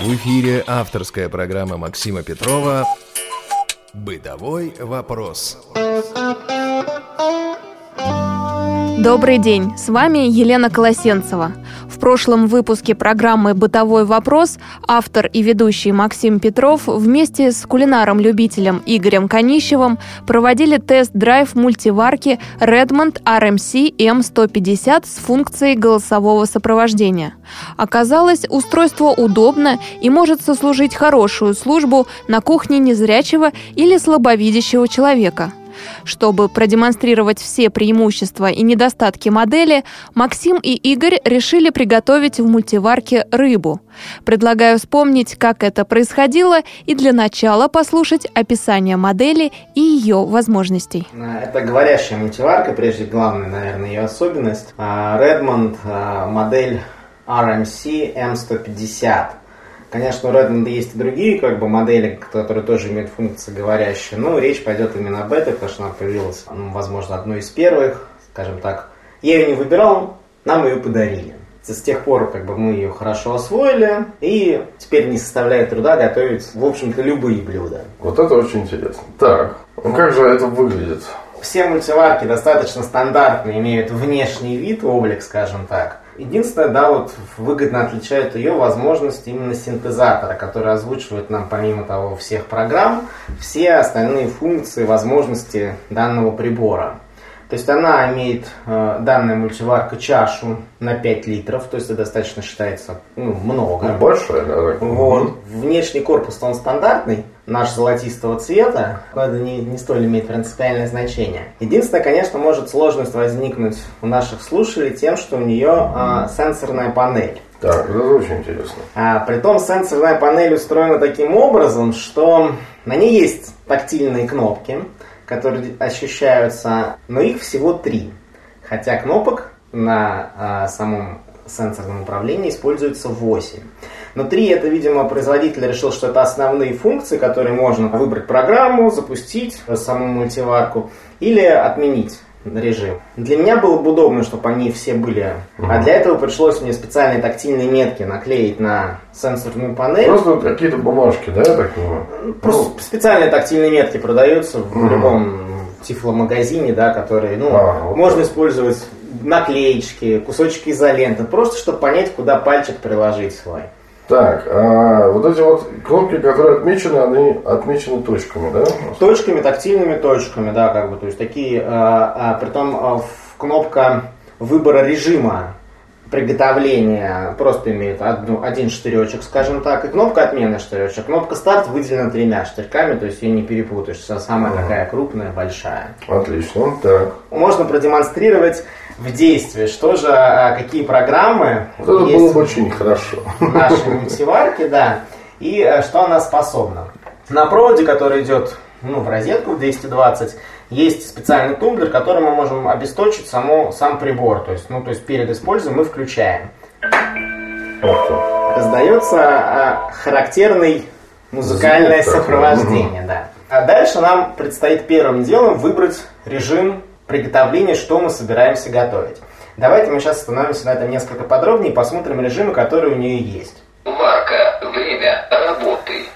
В эфире авторская программа Максима Петрова «Бытовой вопрос». Добрый день, с вами Елена Колосенцева. Прошлом выпуске программы «Бытовой вопрос» автор и ведущий Максим Петров вместе с кулинаром-любителем Игорем Конищевым проводили тест-драйв мультиварки Redmond RMC M150 с функцией голосового сопровождения. Оказалось, устройство удобно и может сослужить хорошую службу на кухне незрячего или слабовидящего человека – чтобы продемонстрировать все преимущества и недостатки модели, Максим и Игорь решили приготовить в мультиварке рыбу. Предлагаю вспомнить, как это происходило, и для начала послушать описание модели и ее возможностей. Это говорящая мультиварка, прежде главная, наверное, ее особенность. А, Redmond а, модель RMC M150. Конечно, у Redmond есть и другие как бы, модели, которые тоже имеют функции говорящие, но речь пойдет именно об этой, потому что она появилась, ну, возможно, одной из первых, скажем так. Я ее не выбирал, нам ее подарили. С тех пор как бы мы ее хорошо освоили, и теперь не составляет труда готовить, в общем-то, любые блюда. Вот это очень интересно. Так, ну как же это выглядит? Все мультиварки достаточно стандартные, имеют внешний вид, облик, скажем так. Единственное, да, вот выгодно отличает ее возможность именно синтезатора, который озвучивает нам, помимо того, всех программ, все остальные функции, возможности данного прибора. То есть она имеет, э, данная мультиварка, чашу на 5 литров, то есть это достаточно считается ну, много. Ну, большая, да. Вот. Внешний корпус он стандартный, наш золотистого цвета, но это не, не столь имеет принципиальное значение. Единственное, конечно, может сложность возникнуть у наших слушателей тем, что у нее э, сенсорная панель. Так, это очень интересно. А, притом сенсорная панель устроена таким образом, что на ней есть тактильные кнопки, которые ощущаются, но их всего три. Хотя кнопок на а, самом сенсорном управлении используется 8. Но 3 это, видимо, производитель решил, что это основные функции, которые можно выбрать программу, запустить саму мультиварку или отменить режим. Для меня было бы удобно, чтобы они все были. Угу. А для этого пришлось мне специальные тактильные метки наклеить на сенсорную панель. Просто какие-то бумажки, да, я так понимаю? Просто ну. специальные тактильные метки продаются в угу. любом тифломагазине, да, которые, ну, а, вот можно так. использовать наклеечки, кусочки изоленты, просто чтобы понять, куда пальчик приложить свой. Так, а вот эти вот кнопки, которые отмечены, они отмечены точками, да? Точками, тактильными точками, да, как бы, то есть такие, а, а, притом а, кнопка выбора режима приготовления просто имеет одну, один штыречек, скажем так, и кнопка отмены штыречек. Кнопка старт выделена тремя штырьками, то есть ее не перепутаешь. Самая ага. такая крупная, большая. Отлично, так. Можно продемонстрировать в действии, что же, а, какие программы это есть было бы очень хорошо. в нашей мультиварке, да, и э, что она способна. На проводе, который идет ну, в розетку в 220, есть специальный тумблер, который мы можем обесточить само, сам прибор. То есть, ну, то есть перед использованием мы включаем. Раздается а, характерный музыкальное Звук сопровождение, да. А дальше нам предстоит первым делом выбрать режим приготовления, что мы собираемся готовить. Давайте мы сейчас остановимся на этом несколько подробнее и посмотрим режимы, которые у нее есть. Варка. Время работы.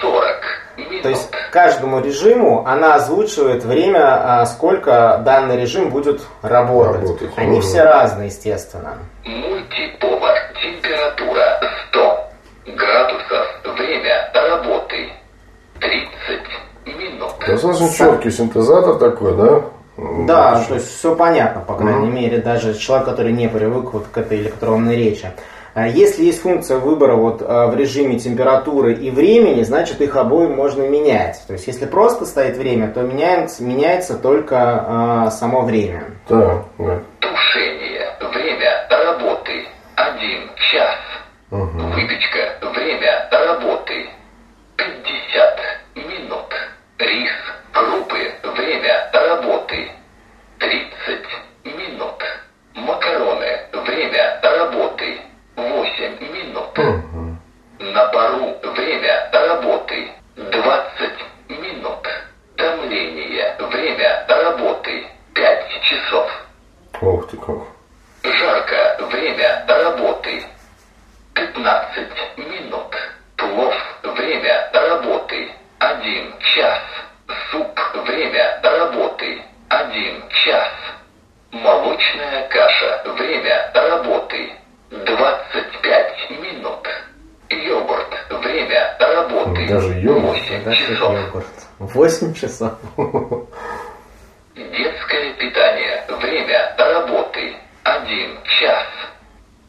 40 минут. То есть каждому режиму она озвучивает время, а, сколько данный режим будет работать. работать. Они угу. все разные, естественно. Мультиповар. Температура 100 градусов. Время работы 30 минут. Достаточно четкий синтезатор такой, да? Да, то есть все понятно, по крайней mm-hmm. мере, даже человек, который не привык вот к этой электронной речи. А если есть функция выбора вот а, в режиме температуры и времени, значит их обои можно менять. То есть если просто стоит время, то меняется, меняется только а, само время. Да, да. Тушение. Время работы. Один час. Угу. Выпечка. Работы 30 минут. Макароны. Время работы 8 минут. Угу. На пару время работы 20 минут. Томление. Время работы 5 часов. Ух ты как. 8 часов. Детское питание. Время работы. Один час.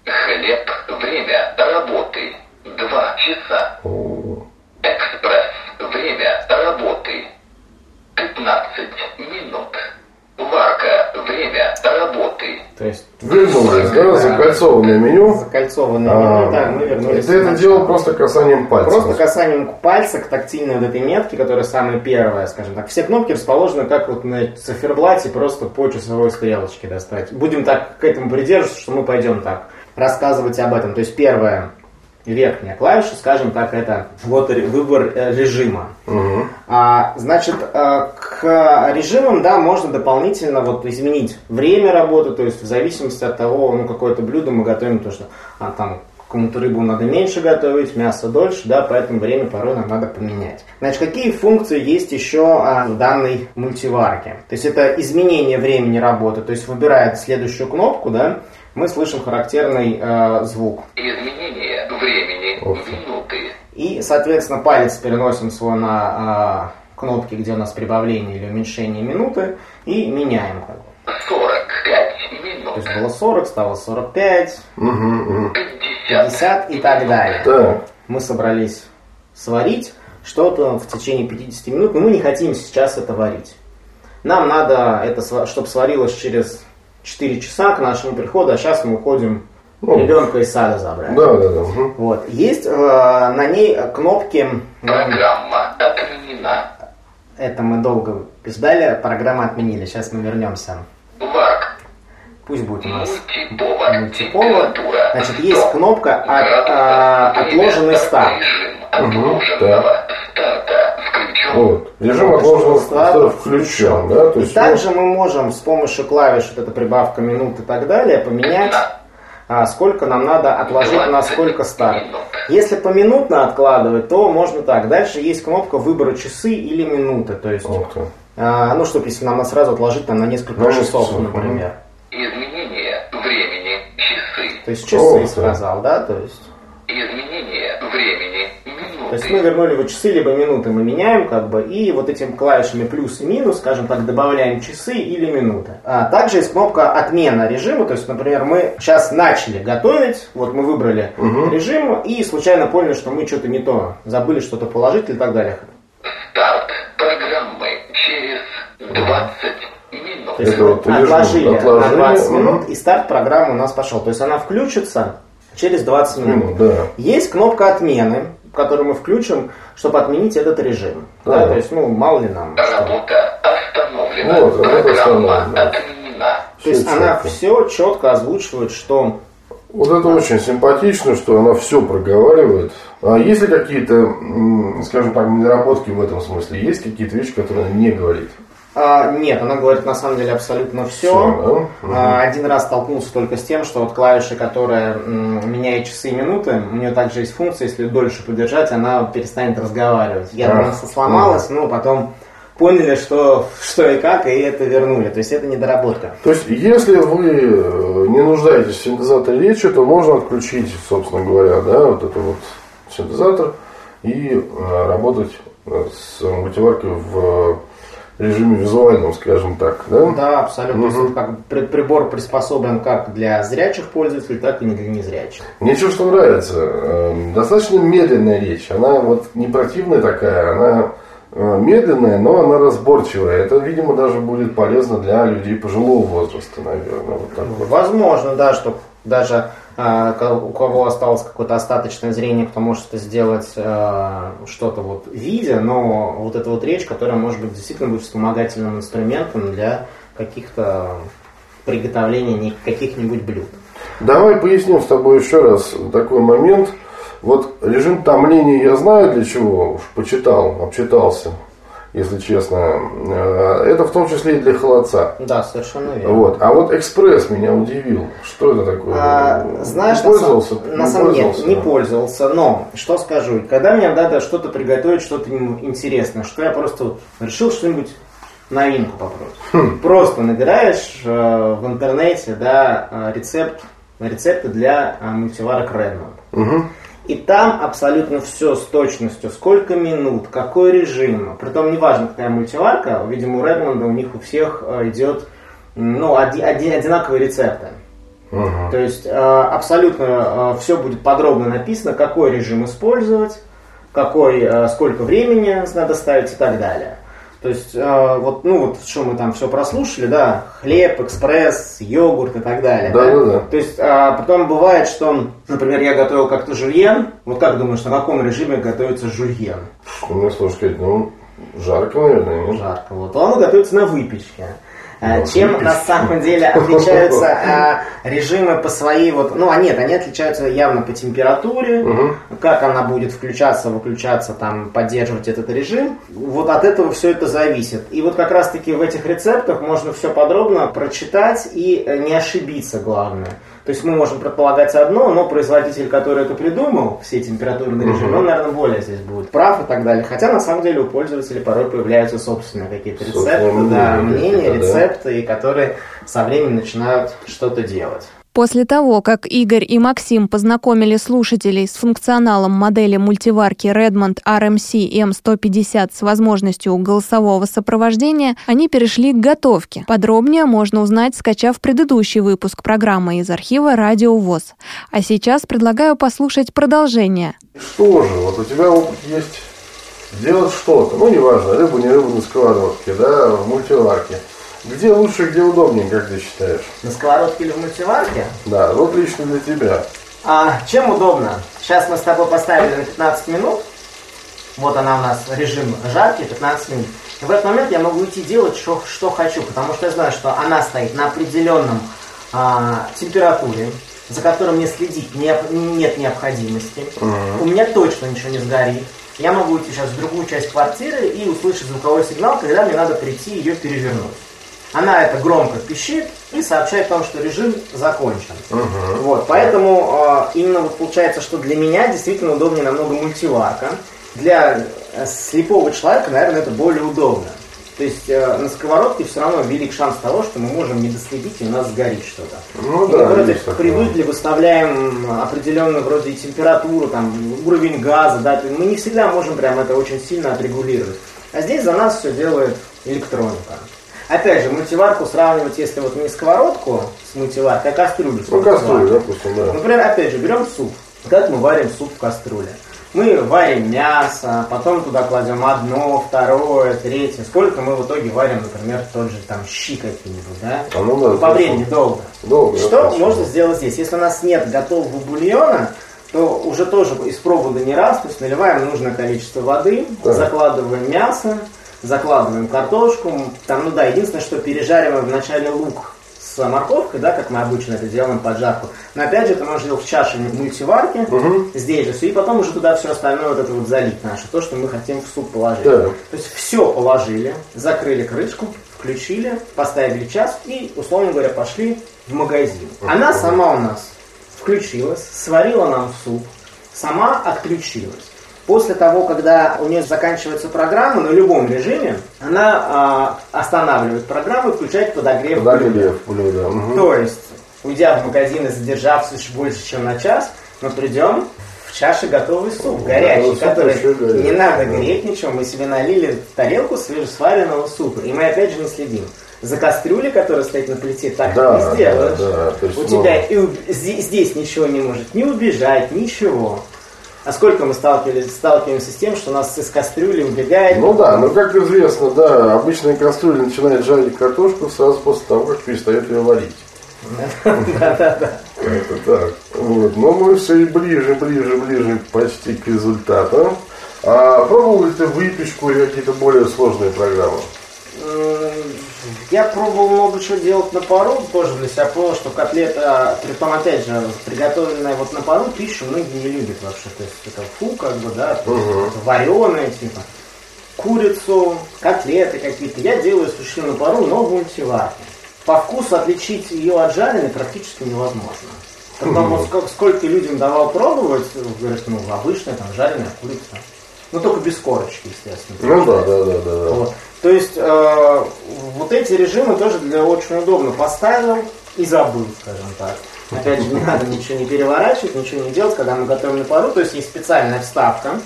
Хлеб. Время работы. Два часа. Экспресс. Время работы. 15 минут. То есть Вернулись, да, Да. закольцованное меню. закольцованное А, меню, да, мы вернулись. И ты это делал просто касанием пальца. Просто касанием пальца к тактильной вот этой метке, которая самая первая, скажем так. Все кнопки расположены как вот на циферблате, просто по часовой стрелочке достать. Будем так к этому придерживаться, что мы пойдем так рассказывать об этом. То есть первая верхняя клавиша, скажем так, это вот выбор э, режима. Мгм. А, значит, э, к режимам, да, можно дополнительно вот изменить время работы, то есть в зависимости от того, ну, какое-то блюдо мы готовим, то что а, там кому-то рыбу надо меньше готовить, мясо дольше, да, поэтому время порой нам надо поменять. Значит, какие функции есть еще а, в данной мультиварке? То есть это изменение времени работы, то есть выбирая следующую кнопку, да, мы слышим характерный э, звук. Изменение времени. Ты. Минуты. И, соответственно, палец переносим свой на а, кнопки, где у нас прибавление или уменьшение минуты, и меняем. Как бы. 45 То минут. есть было 40, стало 45, Мгм, мгм. 50. 50 и так далее. Так, Мы собрались сварить что-то в течение 50 минут, но мы не хотим сейчас это варить. Нам надо это, чтобы сварилось через 4 часа к нашему приходу, а сейчас мы уходим Ну. ребенка из сада забрать. да, да, да. мгм. Вот. Есть э, на ней кнопки, Программа отменена. это мы долго ждали, программу отменили, сейчас мы вернемся. Пусть будет у нас Мультиповар. Значит, есть 100 кнопка от- Время отложенный старт. Старта включен. Вот. Режим отложенного включен, да? То есть, Также мы можем с помощью клавиш, вот эта прибавка минут и так далее, поменять, а, сколько нам надо отложить на сколько старт. Если поминутно откладывать, то можно так. Дальше есть кнопка выбора часы или минуты. То есть, ну, а, ну, чтобы если нам надо сразу отложить там, на несколько На часов, часов, например. Изменение времени. Часы. То есть часы О, сказал, да? То есть, Изменение времени. То есть мы вернули его часы, либо минуты мы меняем, как бы, и вот этими клавишами плюс и минус, скажем так, добавляем часы или минуты. А также есть кнопка отмена режима, то есть, например, мы сейчас начали готовить, вот мы выбрали режим и случайно поняли, что мы что-то не то, забыли что-то положить и так далее. Старт программы через 20 минут. То есть Это вот режим отложили на отложения, 20 мгм. минут, и старт программы у нас пошел. То есть она включится через 20 минут. Минут, да. Есть кнопка отмены, которую мы включим, чтобы отменить этот режим. Да, Да. то есть, ну, мало ли нам. что. Работа остановлена. Вот, работа Программа остановлена. отменена. То есть Всё она четко. все четко озвучивает, что Вот это очень симпатично, что она все проговаривает. А есть ли какие-то, скажем так, недоработки в этом смысле? Есть какие-то вещи, которые она не говорит? А, нет, она говорит на самом деле абсолютно все. Всё, да? один раз столкнулся только с тем, что вот клавиша, которая м, меняет часы и минуты, у нее также есть функция, если дольше подержать, она перестанет разговаривать. Я Ах, думал, что сломалась, но потом поняли, что, что и как, и это вернули. То есть это недоработка. То есть, если вы э, не нуждаетесь в синтезаторе речи, то можно отключить, собственно говоря, да, вот это вот синтезатор и э, работать э, с мультиваркой в режиме визуальном, скажем так, да? Да, абсолютно. То есть, как при- прибор приспособлен как для зрячих пользователей, так и для незрячих. Мне чего что нравится. Эм, Достаточно медленная речь. Она вот не противная такая, она э, медленная, но она разборчивая. Это, видимо, даже будет полезно для людей пожилого возраста, наверное. Вот так вот. Возможно, да, что даже у кого осталось какое-то остаточное зрение, кто может это сделать а, что-то вот видя, но вот эта вот речь, которая может быть действительно будет вспомогательным инструментом для каких-то приготовления каких-нибудь блюд. Давай поясним с тобой еще раз такой момент. Вот режим томления я знаю для чего, уж почитал, обчитался. Если честно. Э, Это в том числе и для холодца. Да, совершенно верно. Вот. А вот экспресс меня удивил. Что это такое? А, знаешь, Не пользовался? на, сам- на самом деле не пользовался, но что скажу, когда мне надо что-то приготовить, что-то ин- интересное, что я просто решил что-нибудь новинку попробовать. Хм. Просто набираешь э, в интернете, да, э, рецепт, рецепты для э, мультиварок Redmond. Мгм. И там абсолютно все с точностью, сколько минут, какой режим. Притом неважно, какая мультиварка, видимо, у Redmond у них у всех э, идет ну, оди- оди- одинаковые рецепты. Мгм. То есть э, абсолютно все будет подробно написано, какой режим использовать, какой, э, сколько времени надо ставить и так далее. То есть, э, вот, ну вот, что мы там все прослушали, да, хлеб, экспресс, йогурт и так далее. Да-да-да. То есть, а, потом бывает, что, например, я готовил как-то жульен. Вот как думаешь, на каком режиме готовится жульен? Сложно сказать? Ну, жарко, наверное, нет? Жарко. Вот он готовится на выпечке. А, На Чем на самом деле отличаются а, режимы по своей вот, ну, а нет, они отличаются явно по температуре, как она будет включаться, выключаться, там, поддерживать этот режим. Вот от этого все это зависит. И вот как раз-таки в этих рецептах можно все подробно прочитать и э, не ошибиться, главное. То есть мы можем предполагать одно, но производитель, который это придумал, все температурные режимы, он, наверное, более здесь будет прав и так далее. Хотя, на самом деле, у пользователей порой появляются собственные какие-то рецепты, да, мнения да. Рецепты, и которые со временем начинают что-то делать. После того, как Игорь и Максим познакомили слушателей с функционалом модели мультиварки Redmond RMC M150 с возможностью голосового сопровождения, они перешли к готовке. Подробнее можно узнать, скачав предыдущий выпуск программы из архива «Радио ВОЗ». А сейчас предлагаю послушать продолжение. Что же, вот у тебя опыт есть делать что-то, ну неважно, рыбу, не рыбу на сковородке, да, в мультиварке. Где лучше, где удобнее, как ты считаешь? На сковородке или в мультиварке? Да, вот лично для тебя. А чем удобно? Сейчас мы с тобой поставили на 15 минут. Вот она у нас режим жаркий, 15 минут. И в этот момент я могу идти делать, что, что хочу, потому что я знаю, что она стоит на определенном а, температуре, за которой мне следить не- нет необходимости. У меня точно ничего не сгорит. Я могу идти сейчас в другую часть квартиры и услышать звуковой сигнал, когда мне надо прийти ее перевернуть. Она это громко пищит и сообщает о том, что режим закончен. Вот, поэтому э, именно вот получается, что для меня действительно удобнее намного мультиварка. Для э, слепого человека, наверное, это более удобно. То есть э, на сковородке все равно велик шанс того, что мы можем не доследить и у нас сгорит что-то. Ну И да, мы вроде привыкли, выставляем определенную вроде температуру, там, уровень газа, да, мы не всегда можем прям это очень сильно отрегулировать. А здесь за нас все делает электроника. Опять же, мультиварку сравнивать, если вот не сковородку с мультиваркой, а кастрюлю Ну, кастрюлю, допустим, да. Например, опять же, берем суп. Как мы варим суп в кастрюле? Мы варим мясо, потом туда кладем одно, второе, третье. Сколько мы в итоге варим, например, тот же там щи какие-нибудь, да? А ну да, По времени долго. Долго, Что можно сделать здесь? Если у нас нет готового бульона, то уже тоже испробовано не раз, то есть наливаем нужное количество воды, Так. закладываем мясо, закладываем картошку, там, ну да, единственное, что пережариваем вначале лук с морковкой, да, как мы обычно это делаем под жарку. Но опять же, это можно делать в чаше мультиварки, здесь же все, и потом уже туда все остальное вот это вот залить наше, то, что мы хотим в суп положить. Так. То есть все положили, закрыли крышку, включили, поставили час и, условно говоря, пошли в магазин. Она сама у нас включилась, сварила нам суп, сама отключилась. После того, когда у нее заканчивается программа на любом режиме, она а, останавливает программу и включает подогрев. Подогрев блюда. мгм. То есть, уйдя в магазин и задержавшись больше, чем на час, мы придем в чаше готовый суп, горячий, суп который не надо да. греть ничего, мы себе налили тарелку свежесваренного супа. И мы опять же не следим. За кастрюлей, которая стоит на плите, так Да, не сделаешь. да, да, У тебя и здесь ничего не может не убежать, ничего. А сколько мы сталкивались, сталкиваемся с тем, что у нас из кастрюли убегает Ну да, но как известно, да, обычная кастрюля начинает жарить картошку сразу после того, как перестает ее варить. Да-да-да. Это так. Вот. Но мы все и ближе, ближе, ближе почти к результату. А пробовал ли ты выпечку или какие-то более сложные программы? М, Я пробовал много чего делать на пару, тоже для себя понял, что котлета, при том, опять же, приготовленная вот на пару пищу многие не любят вообще. То есть это фу, как бы, да, это вареная, типа. курицу, котлеты какие-то. Я делаю суши на пару, но в мультиварке. По вкусу отличить ее от жареной практически невозможно. Вот сколько, сколько людям давал пробовать, говорят, ну, обычная там жареная курица. Ну, только без корочки, естественно. Ну да, да, да, да. Вот. То есть э, вот эти режимы тоже для очень удобно. Поставил и забыл, скажем так. Опять же, не надо ничего не переворачивать, ничего не делать, когда мы готовим на пару. То есть есть специальная вставка,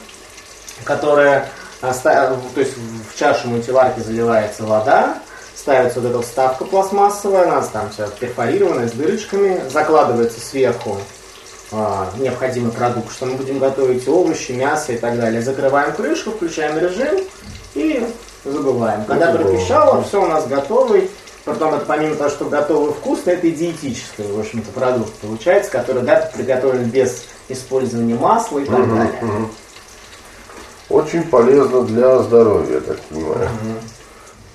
которая оста- то есть в чашу мультиварки заливается вода, ставится вот эта вставка пластмассовая, она там вся перфорированная с дырочками, закладывается сверху необходимый продукт, что мы будем готовить овощи, мясо и так далее. Закрываем крышку, включаем режим и забываем. Когда Забываем. пропищало, все у нас готовый. Потом это помимо того, что готовый вкусно, это и диетический, в общем-то, продукт получается, который да, приготовлен без использования масла и так далее. Мгм. Очень полезно для здоровья, я так понимаю.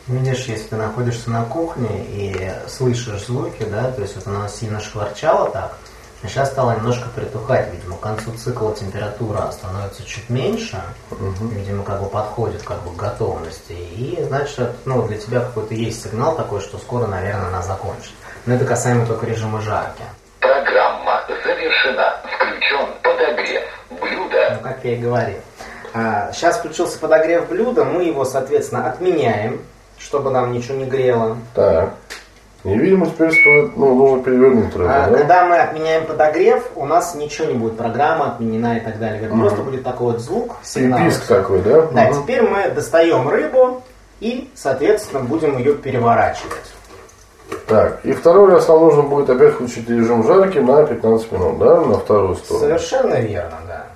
Видишь, если ты находишься на кухне и слышишь звуки, да, то есть вот она сильно шкварчала так, а сейчас стала немножко притухать, видимо, к концу цикла температура становится чуть меньше, видимо, как бы подходит как бы к готовности, и значит, ну, для тебя какой-то есть сигнал такой, что скоро, наверное, она закончит. Но это касаемо только режима жарки. Программа завершена. Включен подогрев. Блюдо Ну, как я и говорил. А, сейчас включился подогрев блюда, мы его, соответственно, отменяем, чтобы нам ничего не грело. Так. И, видимо, теперь стоит, ну, нужно перевернуть рыбу, А, да? Когда мы отменяем подогрев, у нас ничего не будет, программа отменена и так далее. Говорит, Просто будет такой вот звук, сигнал. Писк такой, да? Да, Мгм. теперь мы достаем рыбу и, соответственно, будем ее переворачивать. Так, и второй раз нам нужно будет опять включить режим жарки на 15 минут, да, на вторую сторону. Совершенно верно, да.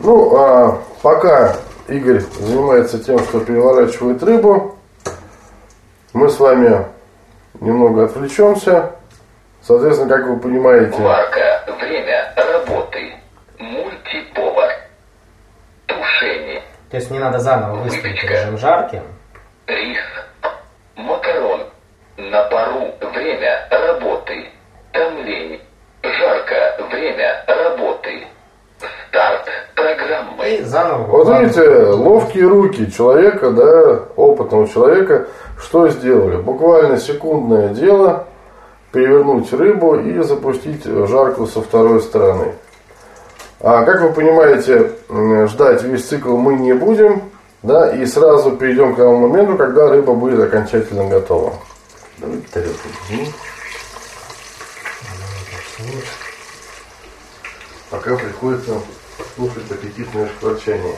Ну, а пока Игорь занимается тем, что переворачивает рыбу, мы с вами немного отвлечемся. Соответственно, как вы понимаете, Варка. Время работы. Мультиповар. Тушение. То есть не надо заново выставить режим жарки. Рис. Макарон. На пару. Время работы. Томление. Жарко. Время работы. И заново. вот видите, ловкие руки человека, да, опытного человека, что сделали? Буквально секундное дело перевернуть рыбу и запустить жарку со второй стороны. А как вы понимаете, ждать весь цикл мы не будем, да, и сразу перейдем к тому моменту, когда рыба будет окончательно готова. Давайте тарелку. Пока приходится слушать аппетитное шкварчание.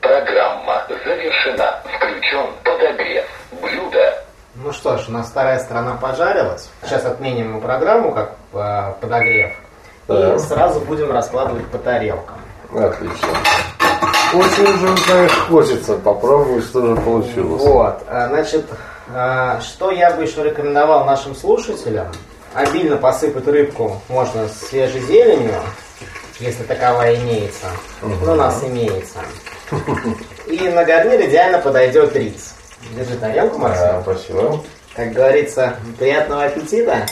Программа завершена. Включен подогрев. Блюдо. Ну что ж, у нас вторая сторона пожарилась. Сейчас отменим мы программу как э, подогрев. Да. И сразу будем раскладывать по тарелкам. Отлично. Очень уже, знаешь, хочется попробовать, что же получилось. Вот, а, значит, а, что я бы еще рекомендовал нашим слушателям? Обильно посыпать рыбку можно свежей зеленью, если таковая имеется. Ну, у нас имеется. И на гарнир идеально подойдет рис. Держи тарелку, Максим. А, спасибо. Как говорится, приятного аппетита.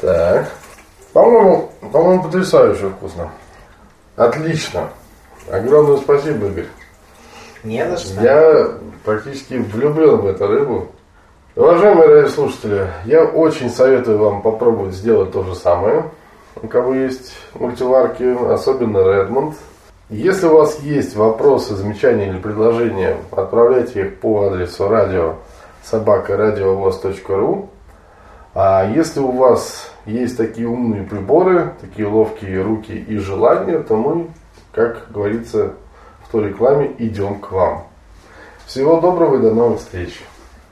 Так. По-моему, по-моему, потрясающе вкусно. Отлично. Огромное спасибо, Игорь. Не за что. Я практически влюблен в эту рыбу. Уважаемые радиослушатели, я очень советую вам попробовать сделать то же самое. У кого есть мультиварки, особенно Redmond. Если у вас есть вопросы, замечания или предложения, отправляйте их по адресу радио собакарадиовоз.ру. А если у вас есть такие умные приборы, такие ловкие руки и желания, то мы, как говорится в той рекламе, идем к вам. Всего доброго и до новых встреч.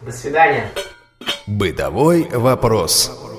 До свидания. Бытовой вопрос.